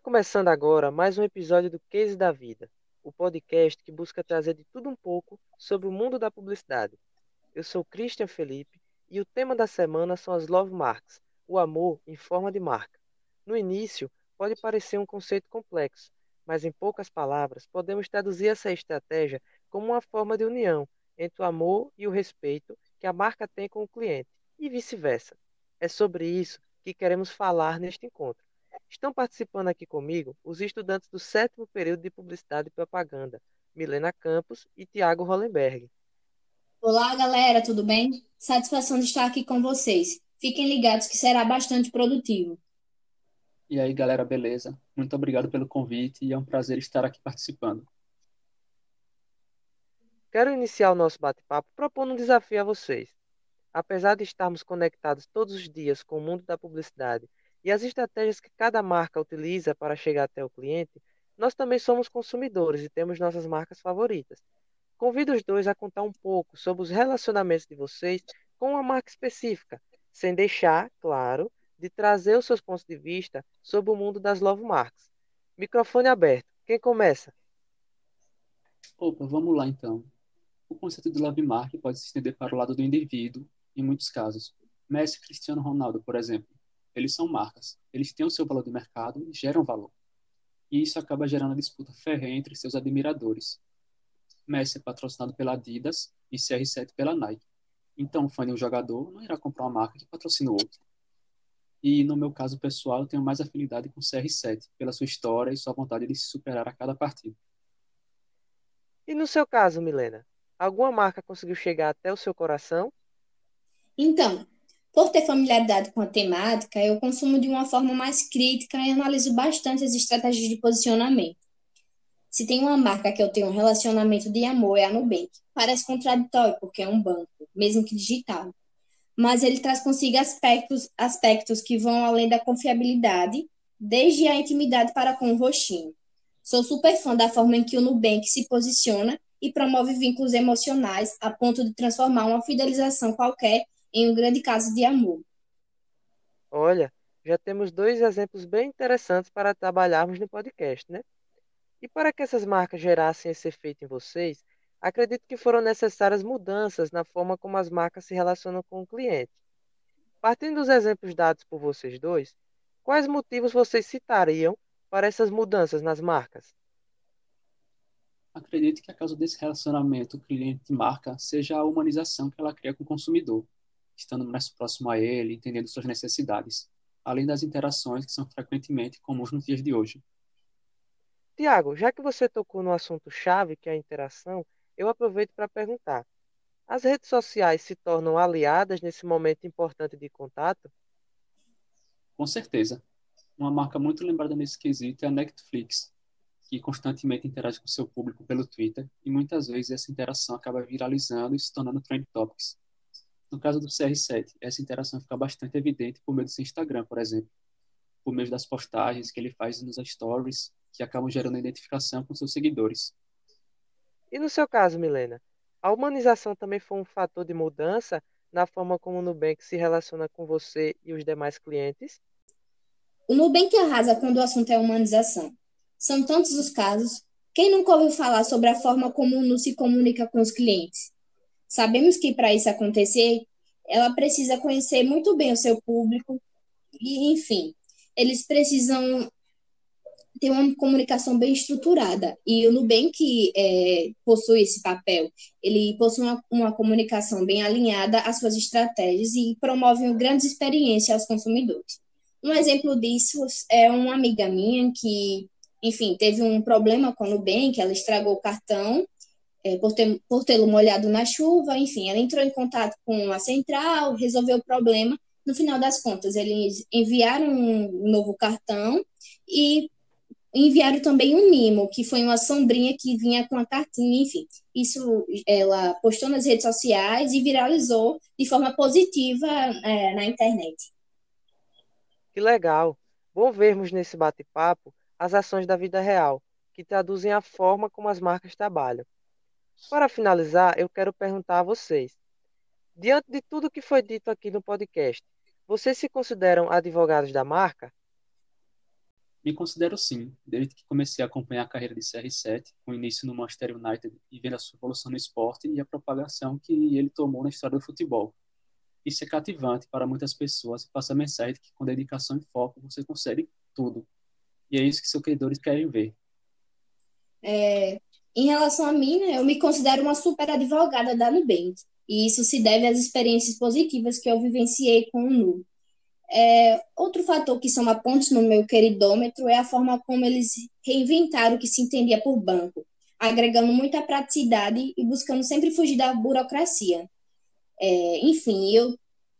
começando agora mais um episódio do Case da Vida, o podcast que busca trazer de tudo um pouco sobre o mundo da publicidade. Eu sou Christian Felipe e o tema da semana são as love marks, o amor em forma de marca. No início, pode parecer um conceito complexo, mas em poucas palavras, podemos traduzir essa estratégia como uma forma de união entre o amor e o respeito que a marca tem com o cliente, e vice-versa. É sobre isso que queremos falar neste encontro. Estão participando aqui comigo os estudantes do sétimo período de Publicidade e Propaganda, Milena Campos e Tiago Hollenberg. Olá, galera, tudo bem? Satisfação de estar aqui com vocês. Fiquem ligados que será bastante produtivo. E aí, galera, beleza? Muito obrigado pelo convite e é um prazer estar aqui participando. Quero iniciar o nosso bate-papo propondo um desafio a vocês. Apesar de estarmos conectados todos os dias com o mundo da publicidade e as estratégias que cada marca utiliza para chegar até o cliente, nós também somos consumidores e temos nossas marcas favoritas. Convido os dois a contar um pouco sobre os relacionamentos de vocês com uma marca específica, sem deixar, claro, de trazer os seus pontos de vista sobre o mundo das love marks. Microfone aberto. Quem começa? Opa, vamos lá então. O conceito de love mark pode se estender para o lado do indivíduo em muitos casos. Messi Cristiano Ronaldo, por exemplo, eles são marcas. Eles têm o seu valor de mercado e geram valor. E isso acaba gerando disputa ferrenha entre seus admiradores. Messi é patrocinado pela Adidas e CR7 pela Nike. Então, o fã de um jogador não irá comprar uma marca que patrocina o outro. E no meu caso pessoal, eu tenho mais afinidade com o CR7, pela sua história e sua vontade de se superar a cada partida. E no seu caso, Milena, alguma marca conseguiu chegar até o seu coração? Então, por ter familiaridade com a temática, eu consumo de uma forma mais crítica e analiso bastante as estratégias de posicionamento. Se tem uma marca que eu tenho um relacionamento de amor, é a Nubank. Parece contraditório, porque é um banco, mesmo que digital. Mas ele traz consigo aspectos, aspectos que vão além da confiabilidade, desde a intimidade para com o roxinho. Sou super fã da forma em que o Nubank se posiciona e promove vínculos emocionais a ponto de transformar uma fidelização qualquer em um grande caso de amor. Olha, já temos dois exemplos bem interessantes para trabalharmos no podcast, né? E para que essas marcas gerassem esse efeito em vocês, acredito que foram necessárias mudanças na forma como as marcas se relacionam com o cliente. Partindo dos exemplos dados por vocês dois, quais motivos vocês citariam para essas mudanças nas marcas? Acredito que a causa desse relacionamento cliente-marca seja a humanização que ela cria com o consumidor estando mais próximo a ele, entendendo suas necessidades, além das interações que são frequentemente comuns nos dias de hoje. Tiago, já que você tocou no assunto chave, que é a interação, eu aproveito para perguntar: as redes sociais se tornam aliadas nesse momento importante de contato? Com certeza. Uma marca muito lembrada nesse quesito é a Netflix, que constantemente interage com seu público pelo Twitter e muitas vezes essa interação acaba viralizando e se tornando trend topics. No caso do CR7, essa interação fica bastante evidente por meio do seu Instagram, por exemplo, por meio das postagens que ele faz nos stories, que acabam gerando identificação com seus seguidores. E no seu caso, Milena, a humanização também foi um fator de mudança na forma como o Nubank se relaciona com você e os demais clientes? O Nubank arrasa quando o assunto é humanização. São tantos os casos. Quem nunca ouviu falar sobre a forma como o Nu se comunica com os clientes? Sabemos que para isso acontecer, ela precisa conhecer muito bem o seu público e, enfim, eles precisam ter uma comunicação bem estruturada. E o Nubank é, possui esse papel. Ele possui uma, uma, comunicação bem alinhada às suas estratégias e promove uma grande experiência aos consumidores. Um exemplo disso é uma amiga minha que, enfim, teve um problema com o Nubank, ela estragou o cartão é, por, ter, por tê-lo molhado na chuva, enfim, ela entrou em contato com a central, resolveu o problema. No final das contas, eles enviaram um novo cartão e enviaram também um mimo, que foi uma sombrinha que vinha com a cartinha, enfim. Isso ela postou nas redes sociais e viralizou de forma positiva é, na internet. Que legal! Bom vermos nesse bate-papo as ações da vida real, que traduzem a forma como as marcas trabalham. Para finalizar, eu quero perguntar a vocês: diante de tudo que foi dito aqui no podcast, vocês se consideram advogados da marca? Me considero sim, desde que comecei a acompanhar a carreira de CR7, com início no Manchester United e vendo a sua evolução no esporte e a propagação que ele tomou na história do futebol. Isso é cativante para muitas pessoas e passa a mensagem de que com dedicação e foco você consegue tudo. E é isso que seus seguidores querem ver. É, em relação a mim, né, eu me considero uma super advogada da Nubank. E isso se deve às experiências positivas que eu vivenciei com o Nu. É, outro fator que soma pontos no meu queridômetro é a forma como eles reinventaram o que se entendia por banco, agregando muita praticidade e buscando sempre fugir da burocracia. É, enfim, eu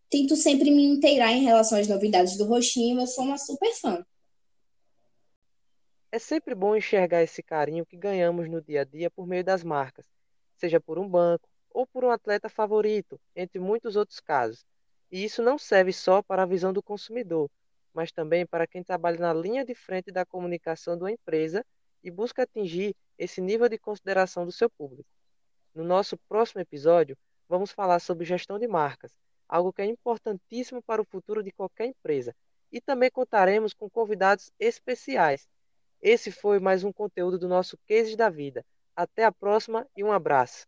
tento sempre me inteirar em relação às novidades do Roxinho, eu sou uma super fã. É sempre bom enxergar esse carinho que ganhamos no dia a dia por meio das marcas, seja por um banco ou por um atleta favorito, entre muitos outros casos. E isso não serve só para a visão do consumidor, mas também para quem trabalha na linha de frente da comunicação uma empresa e busca atingir esse nível de consideração do seu público. No nosso próximo episódio, vamos falar sobre gestão de marcas, algo que é importantíssimo para o futuro de qualquer empresa. E também contaremos com convidados especiais. Esse foi mais um conteúdo do nosso Cases da Vida. Até a próxima e um abraço.